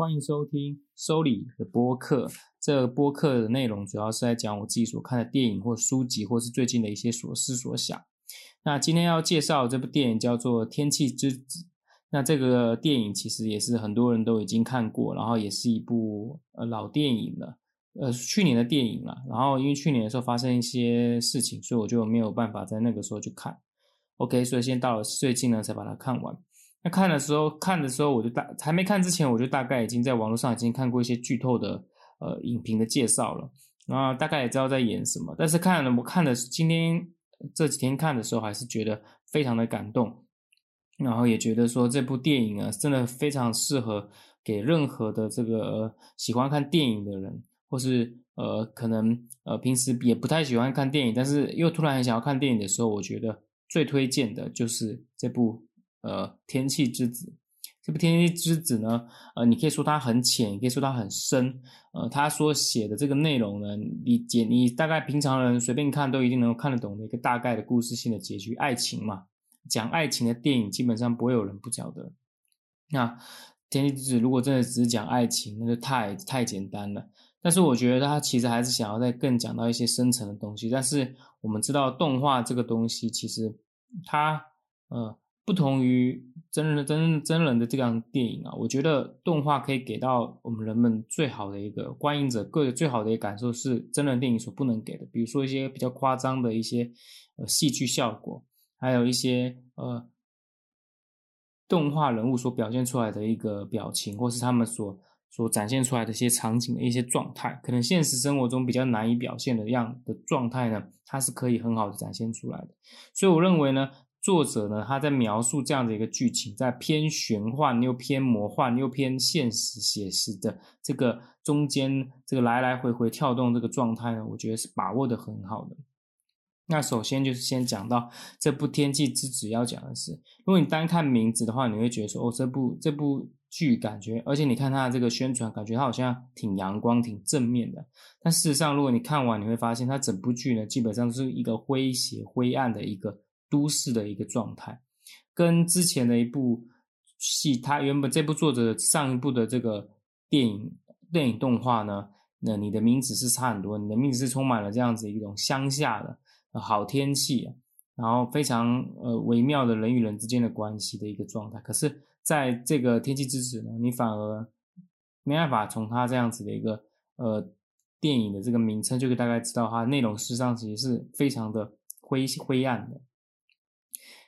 欢迎收听收礼的播客。这个播客的内容主要是在讲我自己所看的电影或书籍，或是最近的一些所思所想。那今天要介绍这部电影叫做《天气之子》。那这个电影其实也是很多人都已经看过，然后也是一部呃老电影了，呃去年的电影了。然后因为去年的时候发生一些事情，所以我就没有办法在那个时候去看。OK，所以先到了最近呢才把它看完。那看的时候，看的时候我就大还没看之前，我就大概已经在网络上已经看过一些剧透的呃影评的介绍了，然后大概也知道在演什么。但是看了我看的今天这几天看的时候，还是觉得非常的感动，然后也觉得说这部电影啊，真的非常适合给任何的这个喜欢看电影的人，或是呃可能呃平时也不太喜欢看电影，但是又突然很想要看电影的时候，我觉得。最推荐的就是这部呃《天气之子》。这部《天气之子》呢，呃，你可以说它很浅，也可以说它很深。呃，他所写的这个内容呢，你解你大概平常人随便看都一定能够看得懂的一个大概的故事性的结局，爱情嘛，讲爱情的电影基本上不会有人不晓得。那《天气之子》如果真的只是讲爱情，那就太太简单了。但是我觉得他其实还是想要再更讲到一些深层的东西。但是我们知道动画这个东西，其实它呃不同于真人的真真人的这样电影啊。我觉得动画可以给到我们人们最好的一个观影者个最好的一个感受是真人电影所不能给的。比如说一些比较夸张的一些呃戏剧效果，还有一些呃动画人物所表现出来的一个表情，或是他们所。所展现出来的一些场景的一些状态，可能现实生活中比较难以表现的样的状态呢，它是可以很好的展现出来的。所以我认为呢，作者呢他在描述这样的一个剧情，在偏玄幻又偏魔幻又偏现实写实的这个中间，这个来来回回跳动这个状态呢，我觉得是把握的很好的。那首先就是先讲到这部《天气之子》要讲的是，如果你单看名字的话，你会觉得说，哦，这部这部。剧感觉，而且你看它的这个宣传，感觉它好像挺阳光、挺正面的。但事实上，如果你看完，你会发现它整部剧呢，基本上是一个诙谐、灰暗的一个都市的一个状态，跟之前的一部戏，它原本这部作者上一部的这个电影电影动画呢，那你的名字是差很多。你的名字是充满了这样子一种乡下的好天气，然后非常呃微妙的人与人之间的关系的一个状态。可是。在这个天气之子呢，你反而没办法从它这样子的一个呃电影的这个名称，就可以大概知道它内容事实上其实是非常的灰灰暗的。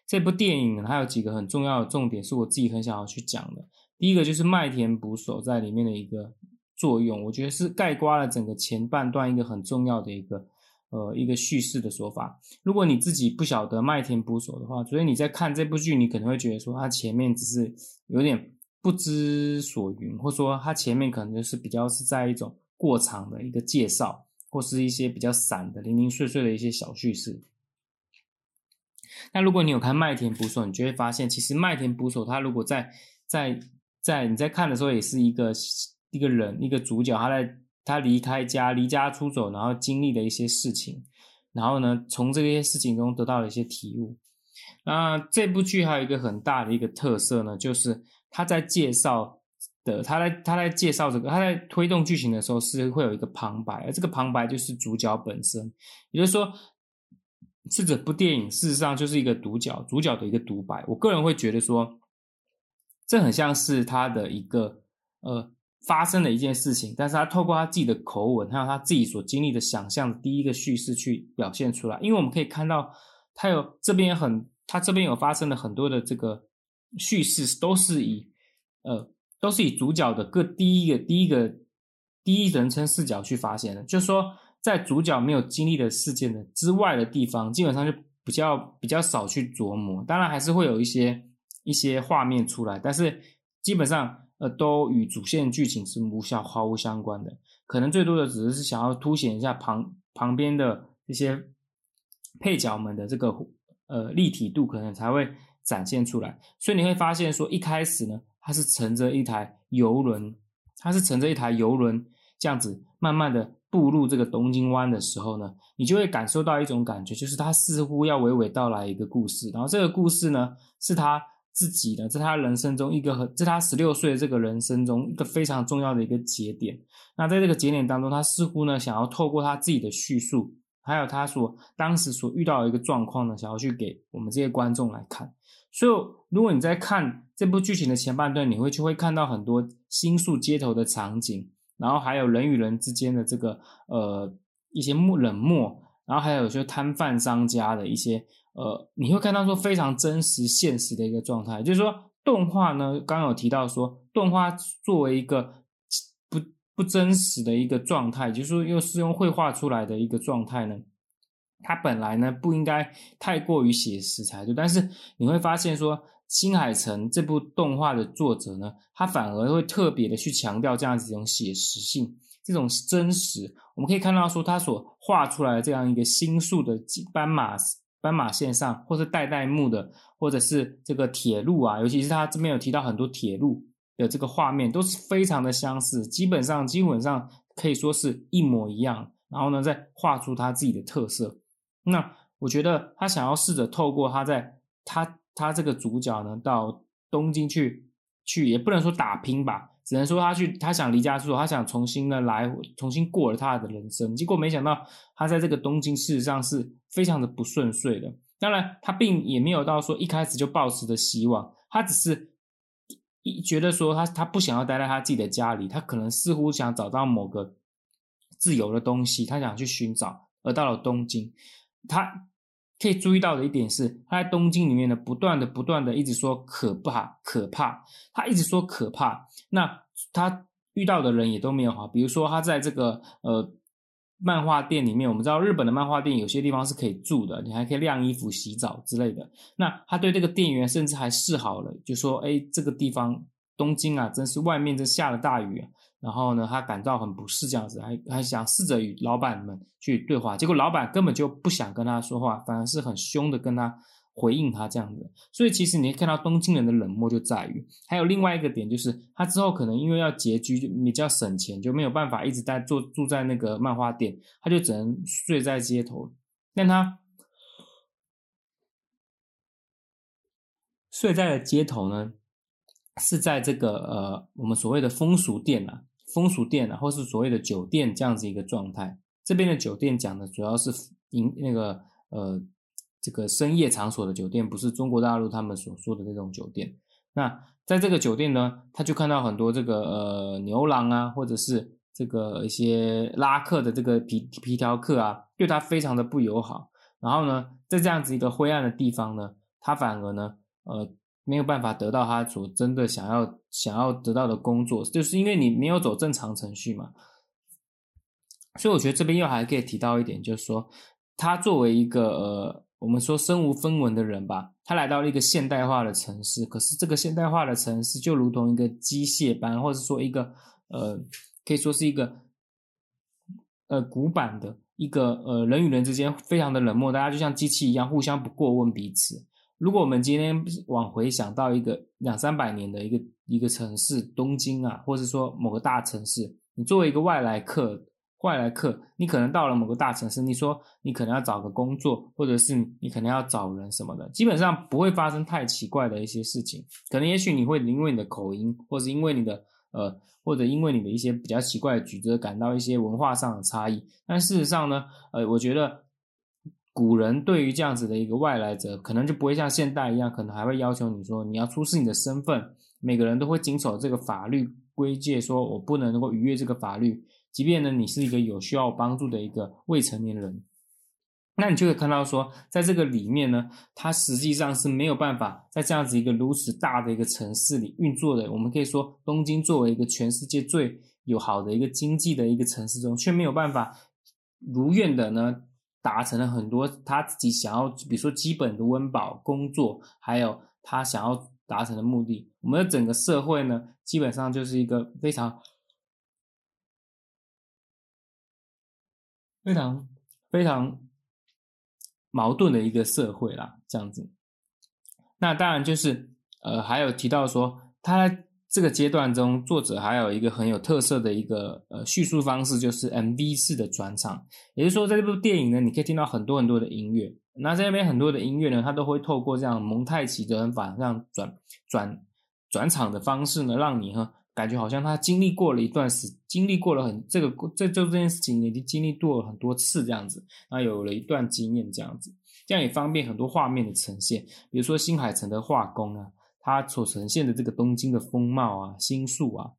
这部电影还有几个很重要的重点，是我自己很想要去讲的。第一个就是麦田捕手在里面的一个作用，我觉得是盖刮了整个前半段一个很重要的一个。呃，一个叙事的说法。如果你自己不晓得麦田捕手的话，所以你在看这部剧，你可能会觉得说，它前面只是有点不知所云，或说它前面可能就是比较是在一种过场的一个介绍，或是一些比较散的零零碎碎的一些小叙事。那如果你有看麦田捕手，你就会发现，其实麦田捕手他如果在在在你在看的时候，也是一个一个人一个主角，他在。他离开家，离家出走，然后经历的一些事情，然后呢，从这些事情中得到了一些体悟。那这部剧还有一个很大的一个特色呢，就是他在介绍的，他在他在介绍这个，他在推动剧情的时候是会有一个旁白，而这个旁白就是主角本身，也就是说，是这部电影事实上就是一个主角，主角的一个独白。我个人会觉得说，这很像是他的一个呃。发生的一件事情，但是他透过他自己的口吻，还有他自己所经历的想象的第一个叙事去表现出来。因为我们可以看到，他有这边很，他这边有发生的很多的这个叙事，都是以呃，都是以主角的个第一个第一个第一人称视角去发现的。就是说，在主角没有经历的事件的之外的地方，基本上就比较比较少去琢磨。当然还是会有一些一些画面出来，但是基本上。呃，都与主线剧情是无效毫无相关的，可能最多的只是想要凸显一下旁旁边的一些配角们的这个呃立体度，可能才会展现出来。所以你会发现说，一开始呢，它是乘着一台游轮，它是乘着一台游轮这样子慢慢的步入这个东京湾的时候呢，你就会感受到一种感觉，就是他似乎要娓娓道来一个故事，然后这个故事呢，是他自己的，在他人生中一个很，在他十六岁的这个人生中一个非常重要的一个节点。那在这个节点当中，他似乎呢想要透过他自己的叙述，还有他所当时所遇到的一个状况呢，想要去给我们这些观众来看。所以，如果你在看这部剧情的前半段，你会就会看到很多新宿街头的场景，然后还有人与人之间的这个呃一些漠冷漠，然后还有就摊贩商家的一些。呃，你会看到说非常真实、现实的一个状态，就是说动画呢，刚刚有提到说动画作为一个不不真实的一个状态，就是说又是用绘画出来的一个状态呢，它本来呢不应该太过于写实才对，但是你会发现说新海诚这部动画的作者呢，他反而会特别的去强调这样子一种写实性、这种真实。我们可以看到说他所画出来的这样一个新宿的斑马。斑马线上，或是代代木的，或者是这个铁路啊，尤其是他这边有提到很多铁路的这个画面，都是非常的相似，基本上基本上可以说是一模一样。然后呢，再画出他自己的特色。那我觉得他想要试着透过他在他他这个主角呢，到东京去去，也不能说打拼吧。只能说他去，他想离家出走，他想重新的来，重新过了他的人生。结果没想到，他在这个东京事实上是非常的不顺遂的。当然，他并也没有到说一开始就抱持的希望，他只是一觉得说他他不想要待在他自己的家里，他可能似乎想找到某个自由的东西，他想去寻找，而到了东京，他。可以注意到的一点是，他在东京里面呢，不断的、不断的一直说可怕、可怕，他一直说可怕。那他遇到的人也都没有好，比如说他在这个呃漫画店里面，我们知道日本的漫画店有些地方是可以住的，你还可以晾衣服、洗澡之类的。那他对这个店员甚至还示好了，就说：“哎，这个地方东京啊，真是外面真下了大雨啊。”然后呢，他感到很不适，这样子，还还想试着与老板们去对话，结果老板根本就不想跟他说话，反而是很凶的跟他回应他这样子。所以其实你看到东京人的冷漠就在于，还有另外一个点就是，他之后可能因为要拮据，就比较省钱，就没有办法一直在住住在那个漫画店，他就只能睡在街头。但他睡在了街头呢，是在这个呃我们所谓的风俗店啊。风俗店啊，或是所谓的酒店这样子一个状态。这边的酒店讲的主要是营那个呃这个深夜场所的酒店，不是中国大陆他们所说的那种酒店。那在这个酒店呢，他就看到很多这个呃牛郎啊，或者是这个一些拉客的这个皮皮条客啊，对他非常的不友好。然后呢，在这样子一个灰暗的地方呢，他反而呢呃。没有办法得到他所真的想要想要得到的工作，就是因为你没有走正常程序嘛。所以我觉得这边又还可以提到一点，就是说他作为一个呃，我们说身无分文的人吧，他来到了一个现代化的城市，可是这个现代化的城市就如同一个机械般，或者说一个呃，可以说是一个呃古板的一个呃人与人之间非常的冷漠，大家就像机器一样，互相不过问彼此。如果我们今天往回想到一个两三百年的一个一个城市，东京啊，或者说某个大城市，你作为一个外来客，外来客，你可能到了某个大城市，你说你可能要找个工作，或者是你可能要找人什么的，基本上不会发生太奇怪的一些事情。可能也许你会因为你的口音，或者因为你的呃，或者因为你的一些比较奇怪的举止，感到一些文化上的差异。但事实上呢，呃，我觉得。古人对于这样子的一个外来者，可能就不会像现代一样，可能还会要求你说你要出示你的身份。每个人都会谨守这个法律规戒，说我不能够逾越这个法律。即便呢你是一个有需要帮助的一个未成年人，那你就会看到说，在这个里面呢，它实际上是没有办法在这样子一个如此大的一个城市里运作的。我们可以说，东京作为一个全世界最有好的一个经济的一个城市中，却没有办法如愿的呢。达成了很多他自己想要，比如说基本的温饱、工作，还有他想要达成的目的。我们的整个社会呢，基本上就是一个非常、非常、非常矛盾的一个社会啦，这样子。那当然就是，呃，还有提到说他。这个阶段中，作者还有一个很有特色的一个呃叙述方式，就是 MV 式的转场。也就是说，在这部电影呢，你可以听到很多很多的音乐，那在那边很多的音乐呢，它都会透过这样蒙太奇的法，这样转转转场的方式呢，让你哈感觉好像他经历过了一段时，经历过了很这个这就这件事情已经经历过了很多次这样子，那有了一段经验这样子，这样也方便很多画面的呈现，比如说新海诚的画工啊，它所呈现的这个东京的风貌啊、星宿啊，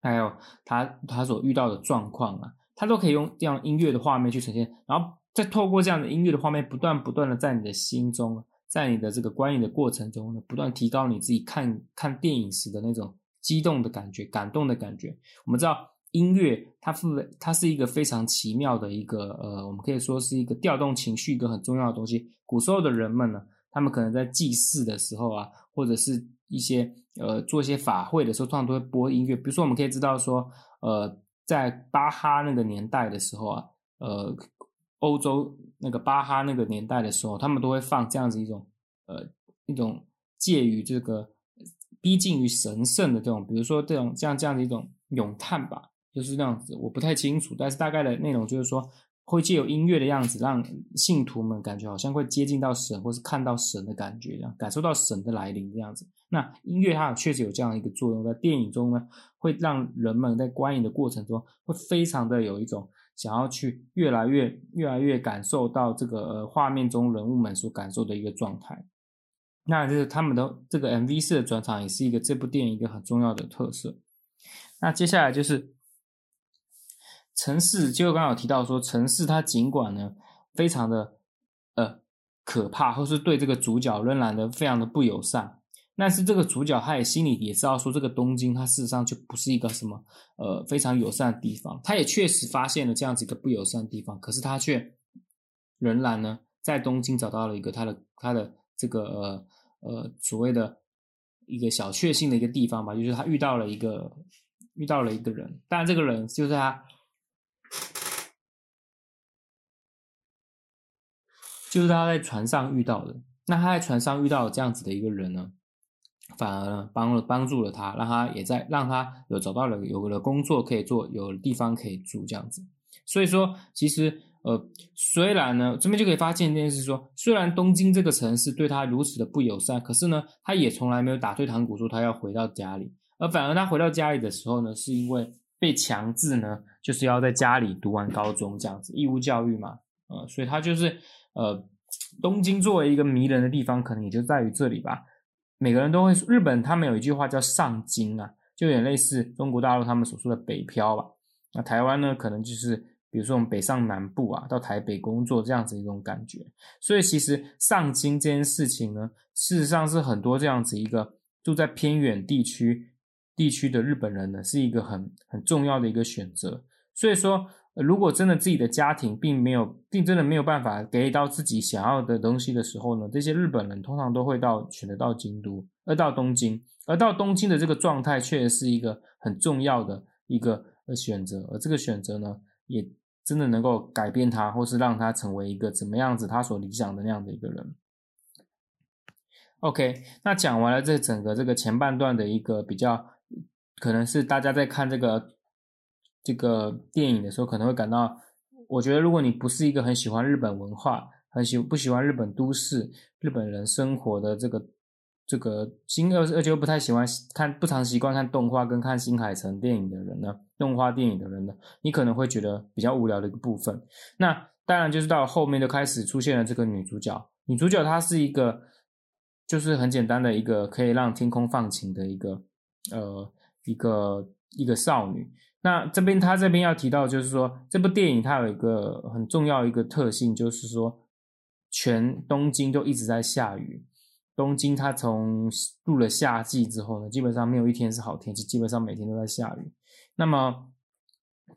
还有他他所遇到的状况啊，他都可以用这样音乐的画面去呈现，然后再透过这样的音乐的画面，不断不断的在你的心中，在你的这个观影的过程中呢，不断提高你自己看看电影时的那种。激动的感觉，感动的感觉。我们知道音乐，它是它是一个非常奇妙的一个呃，我们可以说是一个调动情绪一个很重要的东西。古时候的人们呢，他们可能在祭祀的时候啊，或者是一些呃做一些法会的时候，通常都会播音乐。比如说，我们可以知道说，呃，在巴哈那个年代的时候啊，呃，欧洲那个巴哈那个年代的时候，他们都会放这样子一种呃一种介于这个。逼近于神圣的这种，比如说这种这样这样的一种咏叹吧，就是这样子，我不太清楚，但是大概的内容就是说，会借由音乐的样子，让信徒们感觉好像会接近到神，或是看到神的感觉，这样感受到神的来临这样子。那音乐它确实有这样一个作用，在电影中呢，会让人们在观影的过程中，会非常的有一种想要去越来越越来越感受到这个呃画面中人物们所感受的一个状态。那就是他们的这个 MV 式的转场，也是一个这部电影一个很重要的特色。那接下来就是城市，就刚好提到说，城市它尽管呢非常的呃可怕，或是对这个主角仍然的非常的不友善，但是这个主角他也心里也知道说，这个东京它事实上就不是一个什么呃非常友善的地方，他也确实发现了这样子一个不友善的地方，可是他却仍然呢在东京找到了一个他的他的。这个呃呃所谓的一个小确幸的一个地方吧，就是他遇到了一个遇到了一个人，但这个人就是他，就是他在船上遇到的。那他在船上遇到这样子的一个人呢，反而帮了帮助了他，让他也在让他有找到了有了工作可以做，有地方可以住这样子。所以说，其实。呃，虽然呢，这边就可以发现一件事，说虽然东京这个城市对他如此的不友善，可是呢，他也从来没有打退堂鼓，说他要回到家里，而反而他回到家里的时候呢，是因为被强制呢，就是要在家里读完高中这样子，义务教育嘛，呃，所以他就是呃，东京作为一个迷人的地方，可能也就在于这里吧。每个人都会，日本他们有一句话叫上京啊，就有点类似中国大陆他们所说的北漂吧。那台湾呢，可能就是。比如说我们北上南部啊，到台北工作这样子一种感觉，所以其实上京这件事情呢，事实上是很多这样子一个住在偏远地区地区的日本人呢，是一个很很重要的一个选择。所以说，如果真的自己的家庭并没有，并真的没有办法给到自己想要的东西的时候呢，这些日本人通常都会到选择到京都，而到东京，而到东京的这个状态确实是一个很重要的一个呃选择，而这个选择呢，也。真的能够改变他，或是让他成为一个怎么样子他所理想的那样的一个人。OK，那讲完了这整个这个前半段的一个比较，可能是大家在看这个这个电影的时候，可能会感到，我觉得如果你不是一个很喜欢日本文化，很喜不喜欢日本都市、日本人生活的这个这个新而而且又不太喜欢看、不常习惯看动画跟看新海诚电影的人呢？动画电影的人呢，你可能会觉得比较无聊的一个部分。那当然就是到后面就开始出现了这个女主角。女主角她是一个，就是很简单的一个可以让天空放晴的一个，呃，一个一个少女。那这边她这边要提到就是说，这部电影它有一个很重要一个特性，就是说全东京都一直在下雨。东京它从入了夏季之后呢，基本上没有一天是好天气，基本上每天都在下雨。那么，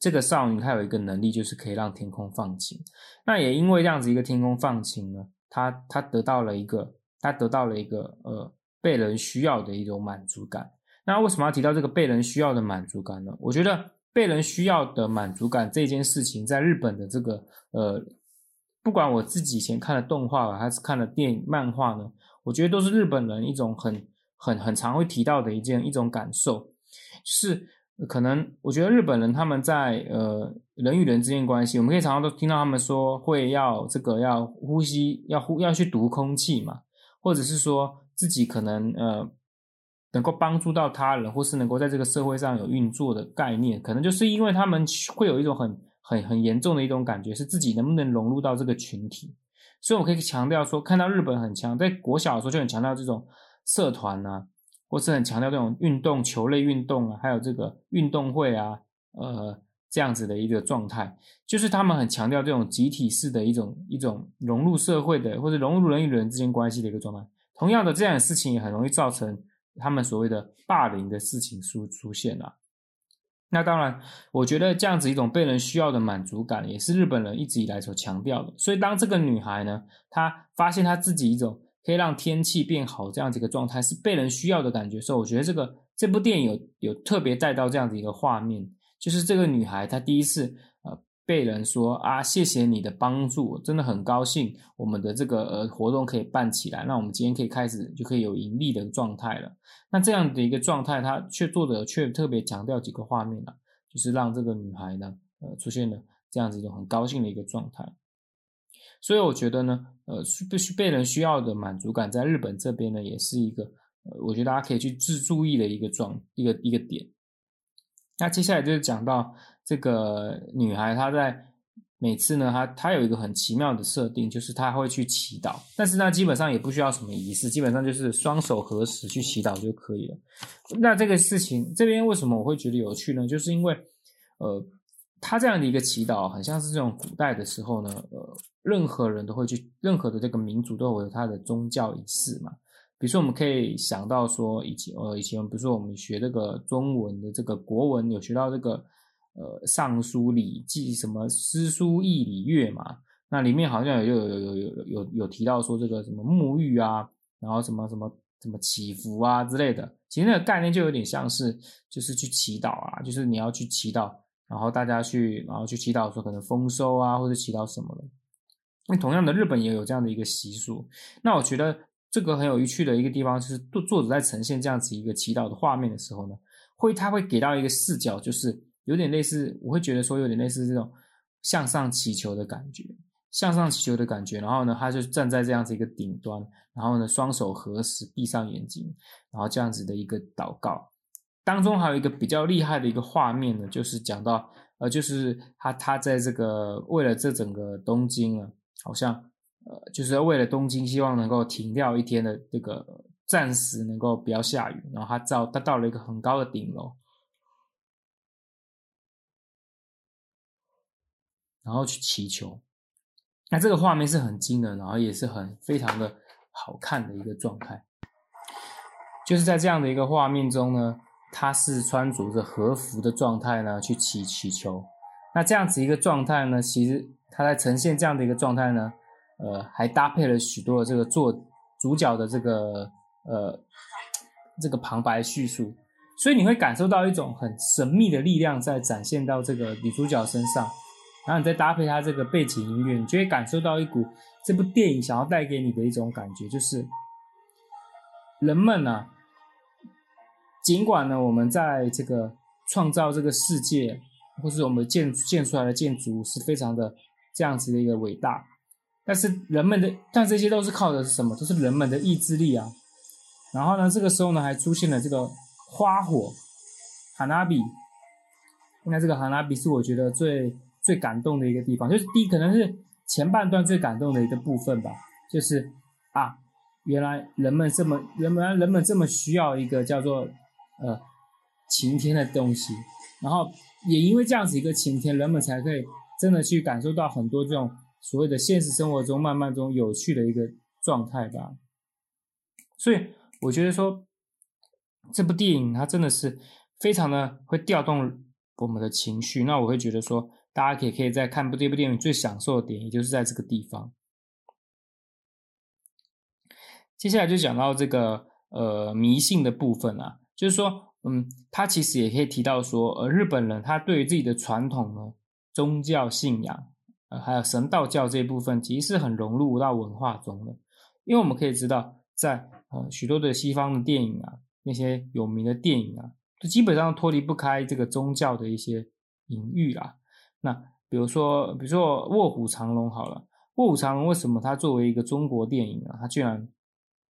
这个少女她有一个能力，就是可以让天空放晴。那也因为这样子一个天空放晴呢，她她得到了一个，她得到了一个呃被人需要的一种满足感。那为什么要提到这个被人需要的满足感呢？我觉得被人需要的满足感这件事情，在日本的这个呃，不管我自己以前看的动画还是看的电影漫画呢，我觉得都是日本人一种很很很常会提到的一件一种感受是。可能我觉得日本人他们在呃人与人之间关系，我们可以常常都听到他们说会要这个要呼吸要呼要去读空气嘛，或者是说自己可能呃能够帮助到他人，或是能够在这个社会上有运作的概念，可能就是因为他们会有一种很很很严重的一种感觉，是自己能不能融入到这个群体。所以我可以强调说，看到日本很强，在国小的时候就很强调这种社团啊。或是很强调这种运动、球类运动啊，还有这个运动会啊，呃，这样子的一个状态，就是他们很强调这种集体式的一种一种融入社会的，或者融入人与人之间关系的一个状态。同样的，这样的事情也很容易造成他们所谓的霸凌的事情出出现啊。那当然，我觉得这样子一种被人需要的满足感，也是日本人一直以来所强调的。所以，当这个女孩呢，她发现她自己一种。可以让天气变好，这样子一个状态是被人需要的感觉。所以我觉得这个这部电影有有特别带到这样子一个画面，就是这个女孩她第一次被人说啊，谢谢你的帮助，真的很高兴我们的这个呃活动可以办起来，那我们今天可以开始就可以有盈利的状态了。那这样的一个状态，他却作者却特别强调几个画面啊，就是让这个女孩呢呃出现了这样子一种很高兴的一个状态。所以我觉得呢，呃，必须被人需要的满足感，在日本这边呢，也是一个，呃，我觉得大家可以去自注意的一个状一个一个点。那接下来就是讲到这个女孩，她在每次呢，她她有一个很奇妙的设定，就是她会去祈祷，但是呢，基本上也不需要什么仪式，基本上就是双手合十去祈祷就可以了。那这个事情这边为什么我会觉得有趣呢？就是因为，呃。他这样的一个祈祷，很像是这种古代的时候呢，呃，任何人都会去，任何的这个民族都有他的宗教仪式嘛。比如说，我们可以想到说，以前呃，以前比如说我们学这个中文的这个国文，有学到这个呃《尚书》《礼记》什么《诗书易礼乐》嘛，那里面好像有有有有有有有提到说这个什么沐浴啊，然后什么什么什么祈福啊之类的，其实那个概念就有点像是就是去祈祷啊，就是你要去祈祷。然后大家去，然后去祈祷说可能丰收啊，或者祈祷什么的。那同样的，日本也有这样的一个习俗。那我觉得这个很有趣的一个地方，就是作作者在呈现这样子一个祈祷的画面的时候呢，会他会给到一个视角，就是有点类似，我会觉得说有点类似这种向上祈求的感觉，向上祈求的感觉。然后呢，他就站在这样子一个顶端，然后呢，双手合十，闭上眼睛，然后这样子的一个祷告。当中还有一个比较厉害的一个画面呢，就是讲到，呃，就是他他在这个为了这整个东京啊，好像呃，就是为了东京，希望能够停掉一天的这个暂时能够不要下雨，然后他到他到了一个很高的顶楼，然后去祈求，那这个画面是很惊人，然后也是很非常的好看的一个状态，就是在这样的一个画面中呢。他是穿着着和服的状态呢，去祈祈求。那这样子一个状态呢，其实他在呈现这样的一个状态呢，呃，还搭配了许多这个做主角的这个呃这个旁白叙述，所以你会感受到一种很神秘的力量在展现到这个女主角身上。然后你再搭配她这个背景音乐，你就会感受到一股这部电影想要带给你的一种感觉，就是人们呢。尽管呢，我们在这个创造这个世界，或是我们建建出来的建筑是非常的这样子的一个伟大，但是人们的，但这些都是靠的是什么？都是人们的意志力啊。然后呢，这个时候呢，还出现了这个花火，哈纳比。那这个哈纳比是我觉得最最感动的一个地方，就是第一可能是前半段最感动的一个部分吧，就是啊，原来人们这么人们人们这么需要一个叫做。呃，晴天的东西，然后也因为这样子一个晴天，人们才可以真的去感受到很多这种所谓的现实生活中慢慢中有趣的一个状态吧。所以我觉得说，这部电影它真的是非常的会调动我们的情绪。那我会觉得说，大家可以可以在看这部电影最享受的点，也就是在这个地方。接下来就讲到这个呃迷信的部分啊。就是说，嗯，他其实也可以提到说，呃，日本人他对于自己的传统呢，宗教信仰，呃，还有神道教这一部分，其实是很融入到文化中的。因为我们可以知道，在呃许多的西方的电影啊，那些有名的电影啊，就基本上脱离不开这个宗教的一些隐喻啦。那比如说，比如说《卧虎藏龙》好了，《卧虎藏龙》为什么它作为一个中国电影啊，它居然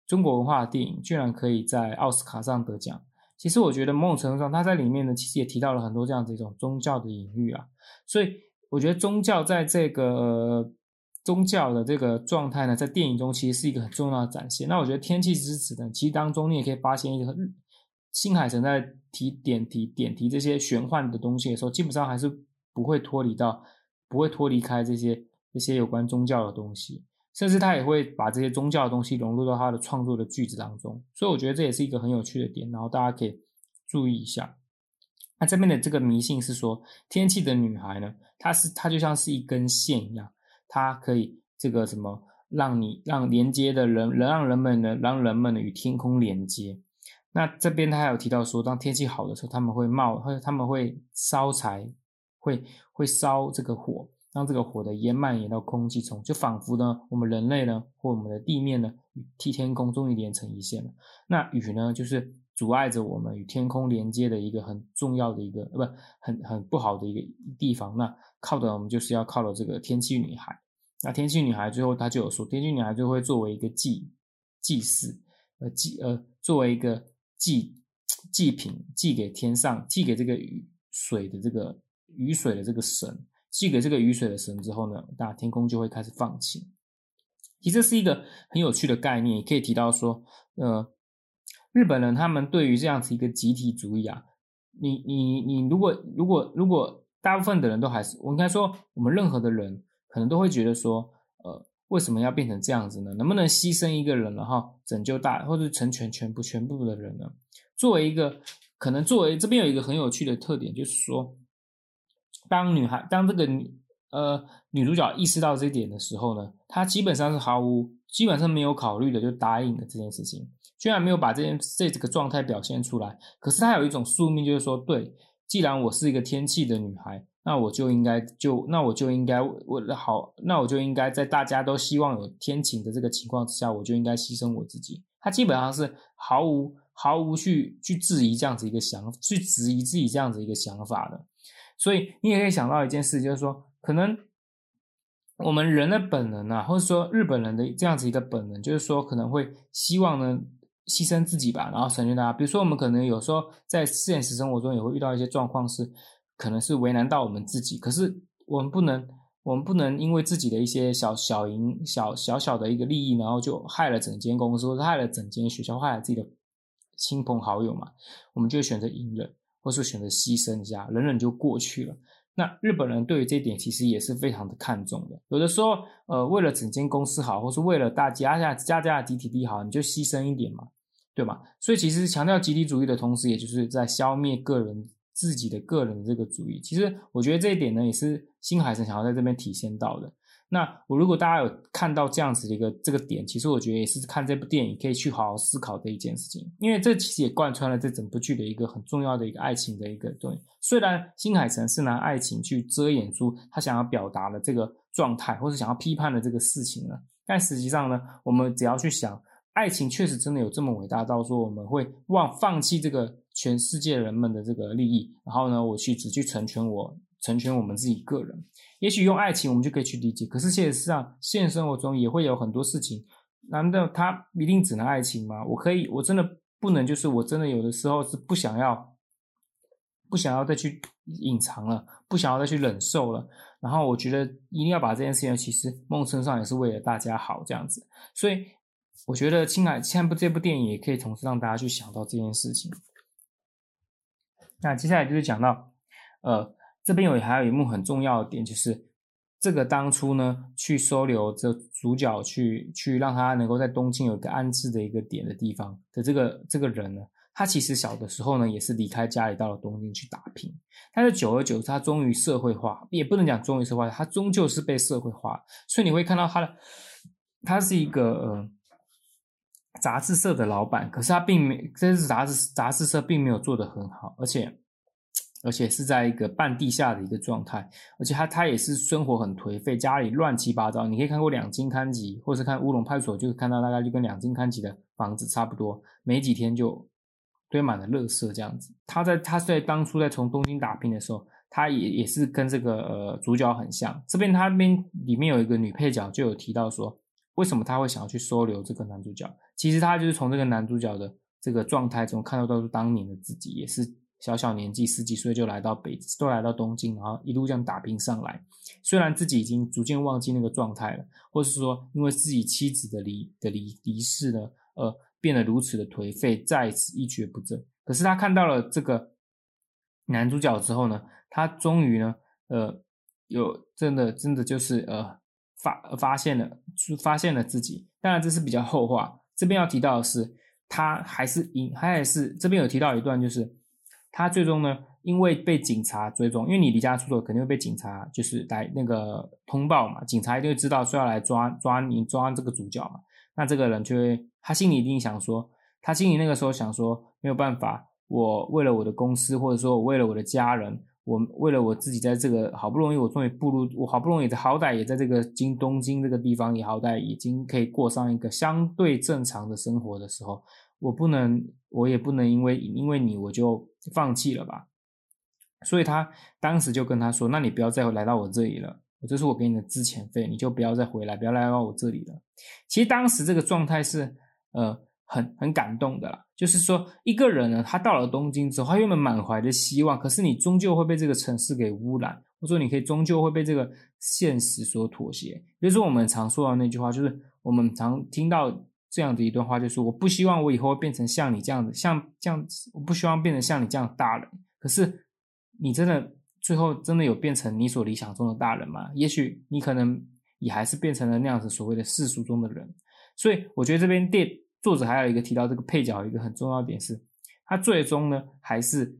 中国文化的电影居然可以在奥斯卡上得奖？其实我觉得某种程度上，它在里面呢，其实也提到了很多这样子一种宗教的隐喻啊。所以我觉得宗教在这个宗教的这个状态呢，在电影中其实是一个很重要的展现。那我觉得《天气之子》呢，其实当中你也可以发现一个新海诚在提点题点题这些玄幻的东西的时候，基本上还是不会脱离到，不会脱离开这些这些有关宗教的东西。甚至他也会把这些宗教的东西融入到他的创作的句子当中，所以我觉得这也是一个很有趣的点，然后大家可以注意一下。那这边的这个迷信是说，天气的女孩呢，她是她就像是一根线一样，她可以这个什么让你让连接的人，能让人们呢，让人们呢与天空连接。那这边他还有提到说，当天气好的时候，他们会冒，会他们会烧柴，会会烧这个火。让这个火的烟蔓延到空气中，就仿佛呢，我们人类呢，或我们的地面呢，与天空终于连成一线了。那雨呢，就是阻碍着我们与天空连接的一个很重要的一个，不，很很不好的一个地方。那靠的我们就是要靠的这个天气女孩。那天气女孩最后她就有说，天气女孩就会作为一个祭祭祀，呃祭呃作为一个祭祭品，祭给天上，祭给这个雨水的这个雨水的这个神。寄给这个雨水的神之后呢，那天空就会开始放晴。其实是一个很有趣的概念，也可以提到说，呃，日本人他们对于这样子一个集体主义啊，你你你，如果如果如果大部分的人都还是，我应该说，我们任何的人可能都会觉得说，呃，为什么要变成这样子呢？能不能牺牲一个人，然后拯救大，或者成全全部全部的人呢？作为一个，可能作为这边有一个很有趣的特点，就是说。当女孩当这个女呃女主角意识到这一点的时候呢，她基本上是毫无基本上没有考虑的就答应了这件事情，居然没有把这件这这个状态表现出来。可是她有一种宿命，就是说，对，既然我是一个天气的女孩，那我就应该就那我就应该我的好，那我就应该在大家都希望有天晴的这个情况之下，我就应该牺牲我自己。她基本上是毫无毫无去去质疑这样子一个想去质疑自己这样子一个想法的。所以你也可以想到一件事，就是说，可能我们人的本能啊，或者说日本人的这样子一个本能，就是说可能会希望呢牺牲自己吧，然后成全大家。比如说，我们可能有时候在现实生活中也会遇到一些状况，是可能是为难到我们自己，可是我们不能，我们不能因为自己的一些小小赢小小小的一个利益，然后就害了整间公司，害了整间学校，害了自己的亲朋好友嘛，我们就选择隐忍。或是选择牺牲一下，忍忍就过去了。那日本人对于这一点其实也是非常的看重的。有的时候，呃，为了整间公司好，或是为了大家家家家的集体利益好，你就牺牲一点嘛，对吗？所以其实强调集体主义的同时，也就是在消灭个人自己的个人的这个主义。其实我觉得这一点呢，也是新海诚想要在这边体现到的。那我如果大家有看到这样子的一个这个点，其实我觉得也是看这部电影可以去好好思考的一件事情，因为这其实也贯穿了这整部剧的一个很重要的一个爱情的一个东西。虽然新海诚是拿爱情去遮掩出他想要表达的这个状态，或是想要批判的这个事情呢，但实际上呢，我们只要去想，爱情确实真的有这么伟大到说我们会忘放弃这个全世界人们的这个利益，然后呢，我去只去成全我。成全我们自己个人，也许用爱情我们就可以去理解，可是事实上，现实生活中也会有很多事情。难道他一定只能爱情吗？我可以，我真的不能，就是我真的有的时候是不想要，不想要再去隐藏了，不想要再去忍受了。然后我觉得一定要把这件事情，其实梦身上也是为了大家好这样子。所以我觉得《青海》现在这部电影也可以同时让大家去想到这件事情。那接下来就是讲到，呃。这边有还有一幕很重要的点，就是这个当初呢去收留这主角，去去让他能够在东京有一个安置的一个点的地方的这个这个人呢，他其实小的时候呢也是离开家里到了东京去打拼，但是久而久之，他终于社会化，也不能讲终于社会化，他终究是被社会化，所以你会看到他的，他是一个呃杂志社的老板，可是他并没，这是杂志杂志社并没有做得很好，而且。而且是在一个半地下的一个状态，而且他他也是生活很颓废，家里乱七八糟。你可以看过两金刊集，或是看乌龙派出所，就看到大概就跟两金刊集的房子差不多，没几天就堆满了垃圾这样子。他在他在当初在从东京打拼的时候，他也也是跟这个呃主角很像。这边他那边里面有一个女配角就有提到说，为什么他会想要去收留这个男主角？其实他就是从这个男主角的这个状态中看到到当年的自己，也是小小年纪十几岁就来到北，都来到东京，然后一路这样打拼上来。虽然自己已经逐渐忘记那个状态了，或是说因为自己妻子的离的离离世呢，呃。变得如此的颓废，再次一蹶不振。可是他看到了这个男主角之后呢，他终于呢，呃，有真的真的就是呃发发现了，发现了自己。当然这是比较后话。这边要提到的是，他还是因，他还是这边有提到一段，就是他最终呢，因为被警察追踪，因为你离家出走，肯定会被警察就是来那个通报嘛，警察一定会知道说要来抓抓你抓这个主角嘛。那这个人就会，他心里一定想说，他心里那个时候想说，没有办法，我为了我的公司，或者说我为了我的家人，我为了我自己，在这个好不容易我终于步入，我好不容易好歹也在这个京东京这个地方，也好歹已经可以过上一个相对正常的生活的时候，我不能，我也不能因为因为你我就放弃了吧。所以他当时就跟他说，那你不要再来到我这里了。这是我给你的资遣费，你就不要再回来，不要来到我这里了。其实当时这个状态是，呃，很很感动的啦。就是说，一个人呢，他到了东京之后，他原本满怀的希望，可是你终究会被这个城市给污染，或者说你可以终究会被这个现实所妥协。比如说我们常说的那句话，就是我们常听到这样的一段话，就是我不希望我以后变成像你这样子，像这样子，我不希望变成像你这样大人。可是你真的。最后真的有变成你所理想中的大人吗？也许你可能也还是变成了那样子所谓的世俗中的人。所以我觉得这边电作者还有一个提到这个配角，一个很重要的点是，他最终呢还是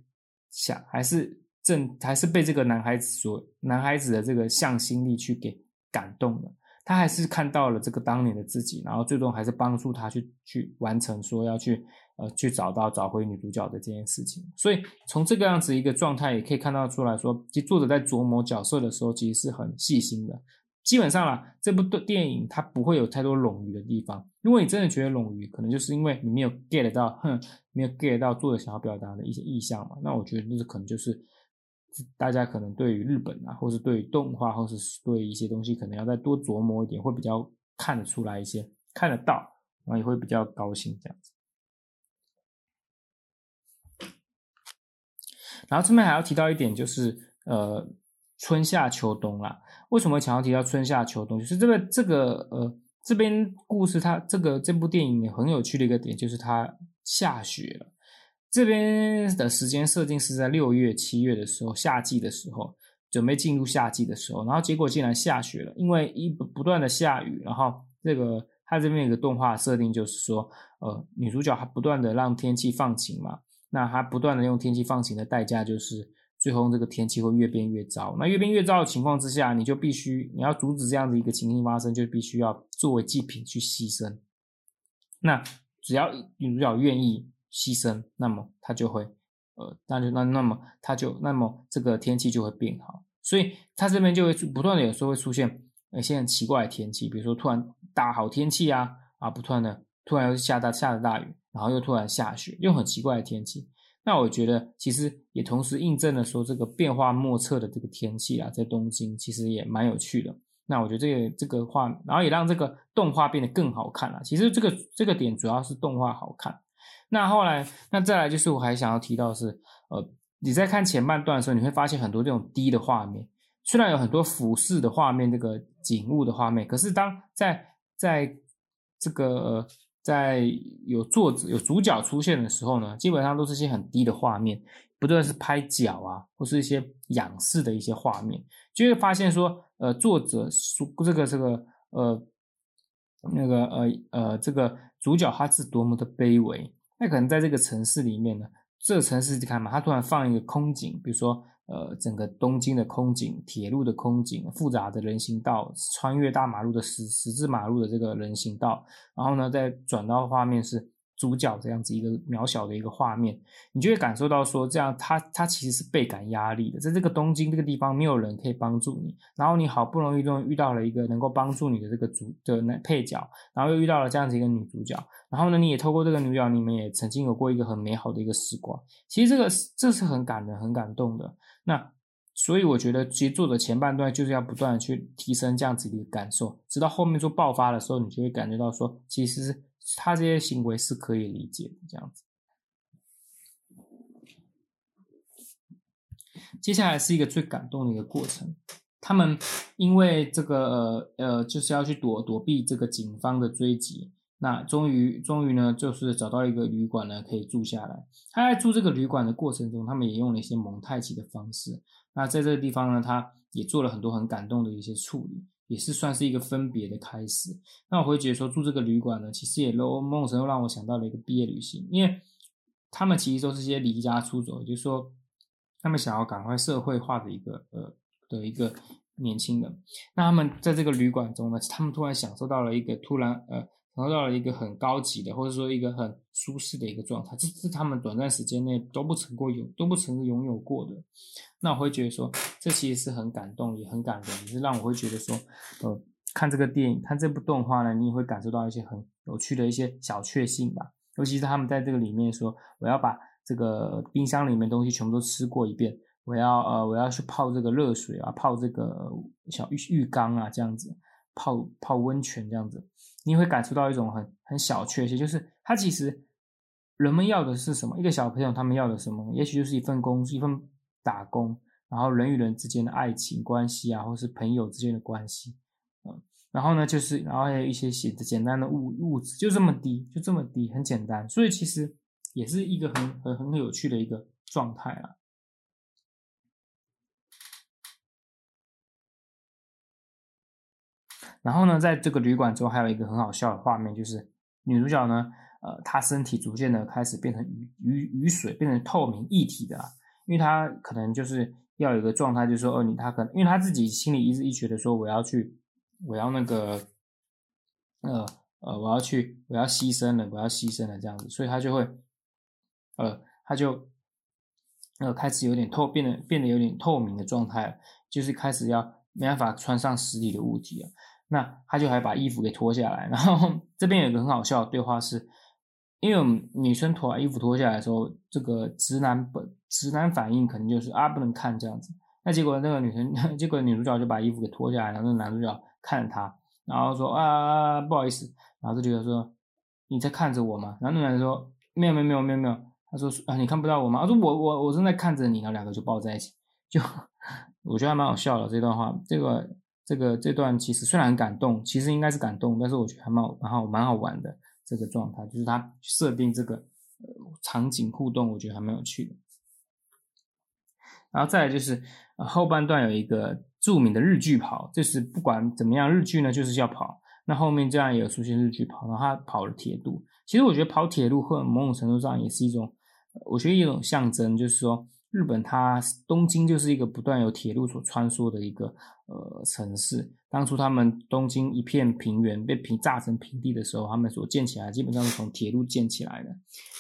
想还是正还是被这个男孩子所男孩子的这个向心力去给感动了。他还是看到了这个当年的自己，然后最终还是帮助他去去完成说要去呃去找到找回女主角的这件事情。所以从这个样子一个状态，也可以看到出来说，其实作者在琢磨角色的时候，其实是很细心的。基本上啦，这部电影它不会有太多冗余的地方。如果你真的觉得冗余，可能就是因为你没有 get 到，哼，没有 get 到作者想要表达的一些意象嘛。那我觉得那是可能就是。大家可能对于日本啊，或是对于动画，或是对一些东西，可能要再多琢磨一点，会比较看得出来一些，看得到，然后也会比较高兴这样子。然后这边还要提到一点，就是呃，春夏秋冬啦。为什么想要提到春夏秋冬？就是这个这个呃，这边故事它这个这部电影很有趣的一个点，就是它下雪了。这边的时间设定是在六月、七月的时候，夏季的时候，准备进入夏季的时候，然后结果竟然下雪了，因为一不不断的下雨，然后这个它这边有个动画设定，就是说，呃，女主角她不断的让天气放晴嘛，那她不断的用天气放晴的代价，就是最后这个天气会越变越糟。那越变越糟的情况之下，你就必须你要阻止这样的一个情形发生，就必须要作为祭品去牺牲。那只要女主角愿意。牺牲，那么它就会，呃，那就那那么它就那么这个天气就会变好，所以它这边就会不断的有时候会出现一些很奇怪的天气，比如说突然大好天气啊啊，不断的突然又下大下了大雨，然后又突然下雪，又很奇怪的天气。那我觉得其实也同时印证了说这个变化莫测的这个天气啊，在东京其实也蛮有趣的。那我觉得这个这个画，然后也让这个动画变得更好看了。其实这个这个点主要是动画好看。那后来，那再来就是我还想要提到是，呃，你在看前半段的时候，你会发现很多这种低的画面，虽然有很多俯视的画面，这个景物的画面，可是当在在这个在有作者有主角出现的时候呢，基本上都是一些很低的画面，不断是拍脚啊，或是一些仰视的一些画面，就会发现说，呃，作者说这个这个呃那个呃呃这个主角他是多么的卑微。那可能在这个城市里面呢，这个城市你看嘛，它突然放一个空景，比如说呃整个东京的空景、铁路的空景、复杂的人行道、穿越大马路的十十字马路的这个人行道，然后呢再转到画面是主角这样子一个渺小的一个画面，你就会感受到说，这样他他其实是倍感压力的，在这个东京这个地方，没有人可以帮助你，然后你好不容易终于遇到了一个能够帮助你的这个主的那配角，然后又遇到了这样子一个女主角，然后呢，你也透过这个女主角，你们也曾经有过一个很美好的一个时光，其实这个这是很感人、很感动的。那所以我觉得，其实作者前半段就是要不断的去提升这样子的一个感受，直到后面做爆发的时候，你就会感觉到说，其实是他这些行为是可以理解的这样子。接下来是一个最感动的一个过程，他们因为这个呃呃，就是要去躲躲避这个警方的追击。那终于，终于呢，就是找到一个旅馆呢，可以住下来。他在住这个旅馆的过程中，他们也用了一些蒙太奇的方式。那在这个地方呢，他也做了很多很感动的一些处理，也是算是一个分别的开始。那我会觉得说，住这个旅馆呢，其实也某种程度让我想到了一个毕业旅行，因为他们其实都是些离家出走，就是说，他们想要赶快社会化的一个呃的一个年轻人。那他们在这个旅馆中呢，他们突然享受到了一个突然呃。得到了一个很高级的，或者说一个很舒适的一个状态，这是他们短暂时间内都不曾过有都不曾拥有过的。那我会觉得说，这其实是很感动，也很感人，也是让我会觉得说，呃，看这个电影，看这部动画呢，你也会感受到一些很有趣的一些小确幸吧。尤其是他们在这个里面说，我要把这个冰箱里面东西全部都吃过一遍，我要呃我要去泡这个热水啊，泡这个小浴浴缸啊，这样子泡泡温泉这样子。你会感受到一种很很小确幸，就是他其实人们要的是什么？一个小朋友他们要的什么？也许就是一份工，一份打工，然后人与人之间的爱情关系啊，或是朋友之间的关系，嗯，然后呢，就是然后还有一些写的简单的物物质，就这么低，就这么低，很简单，所以其实也是一个很很很有趣的一个状态啊。然后呢，在这个旅馆中还有一个很好笑的画面，就是女主角呢，呃，她身体逐渐的开始变成雨雨雨水，变成透明一体的，因为她可能就是要有一个状态，就是说，哦，你她可能，因为她自己心里一直一觉得说，我要去，我要那个，呃呃，我要去，我要牺牲了，我要牺牲了这样子，所以她就会，呃，她就，呃，开始有点透，变得变得有点透明的状态，就是开始要没办法穿上实体的物体了。那他就还把衣服给脱下来，然后这边有一个很好笑的对话是，因为我们女生脱衣服脱下来的时候，这个直男本直男反应可能就是啊不能看这样子，那结果那个女生，结果女主角就把衣服给脱下来，然后男主角看着她，然后说啊不好意思，然后这就说你在看着我吗？然后那男的说没有没有没有没有没有，他说啊你看不到我吗？他说我我我正在看着你，然后两个就抱在一起，就 我觉得还蛮好笑的这段话，这个。这个这段其实虽然感动，其实应该是感动，但是我觉得还蛮蛮好蛮好玩的这个状态，就是他设定这个呃场景互动，我觉得还蛮有趣的。然后再来就是后半段有一个著名的日剧跑，就是不管怎么样日剧呢就是要跑，那后面这样也有出现日剧跑，然后他跑了铁路。其实我觉得跑铁路或某种程度上也是一种，我觉得一种象征，就是说。日本它东京就是一个不断有铁路所穿梭的一个呃城市。当初他们东京一片平原被平炸成平地的时候，他们所建起来基本上是从铁路建起来的。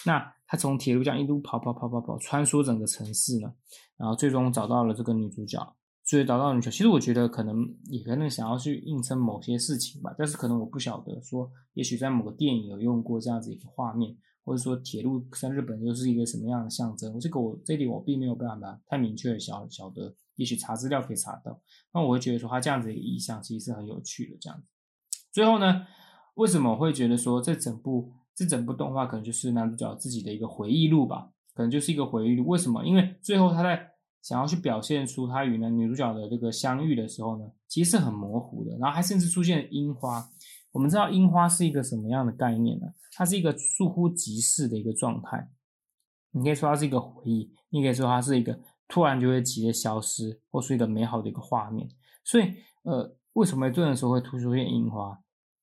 那他从铁路这样一路跑跑跑跑跑穿梭整个城市呢，然后最终找到了这个女主角。所以找到女主角，其实我觉得可能也可能想要去映衬某些事情吧，但是可能我不晓得说，也许在某个电影有用过这样子一个画面。或者说铁路在日本又是一个什么样的象征？这个我这里我并没有办法太明确的晓晓得，也许查资料可以查到。那我会觉得说他这样子的意象其实是很有趣的。这样子，最后呢，为什么我会觉得说这整部这整部动画可能就是男主角自己的一个回忆录吧？可能就是一个回忆录。为什么？因为最后他在想要去表现出他与男女主角的这个相遇的时候呢，其实是很模糊的。然后还甚至出现了樱花。我们知道樱花是一个什么样的概念呢？它是一个倏忽即逝的一个状态。你可以说它是一个回忆，你可以说它是一个突然就会急的消失，或是一个美好的一个画面。所以，呃，为什么这的时候会突出现樱花？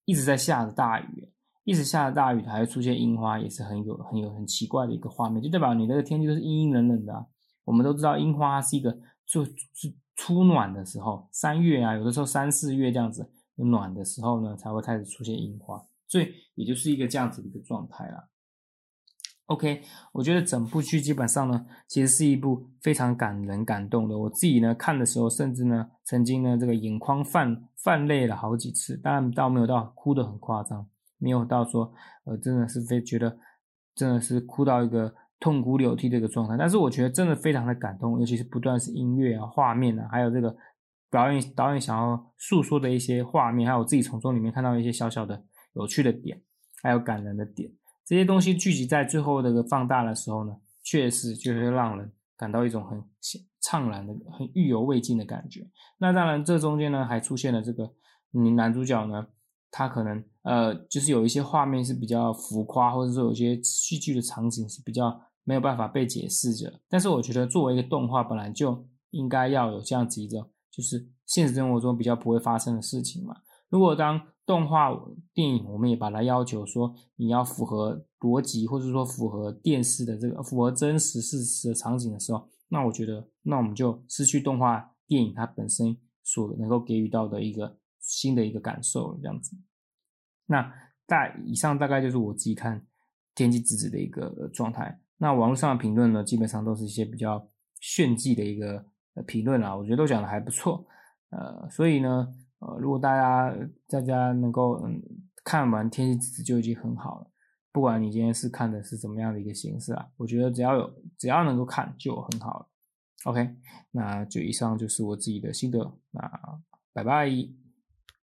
一直在下着大雨，一直下着大雨，还会出现樱花，也是很有、很有、很奇怪的一个画面，就代表你那个天气都是阴阴冷冷的。我们都知道樱花是一个就是初暖的时候，三月啊，有的时候三四月这样子。暖的时候呢，才会开始出现樱花，所以也就是一个这样子的一个状态啦。OK，我觉得整部剧基本上呢，其实是一部非常感人、感动的。我自己呢看的时候，甚至呢曾经呢这个眼眶泛泛泪了好几次，当然倒没有到哭得很夸张，没有到说呃真的是非觉得真的是哭到一个痛哭流涕的一个状态。但是我觉得真的非常的感动，尤其是不断是音乐啊、画面啊，还有这个导演导演想要诉说的一些画面，还有我自己从中里面看到一些小小的有趣的点，还有感人的点。这些东西聚集在最后这个放大的时候呢，确实就会让人感到一种很怅然的、很意犹未尽的感觉。那当然，这中间呢还出现了这个，嗯，男主角呢，他可能呃，就是有一些画面是比较浮夸，或者说有些戏剧的场景是比较没有办法被解释的。但是我觉得，作为一个动画，本来就应该要有这样子一种，就是现实生活中比较不会发生的事情嘛。如果当动画电影，我们也把它要求说你要符合逻辑，或者说符合电视的这个符合真实事实的场景的时候，那我觉得，那我们就失去动画电影它本身所能够给予到的一个新的一个感受这样子。那大以上大概就是我自己看《天气之子》的一个状态。那网络上的评论呢，基本上都是一些比较炫技的一个评论啊，我觉得都讲的还不错。呃，所以呢。呃，如果大家大家能够嗯看完《天气之子》就已经很好了，不管你今天是看的是怎么样的一个形式啊，我觉得只要有只要能够看就很好了。OK，那就以上就是我自己的心得，那拜拜。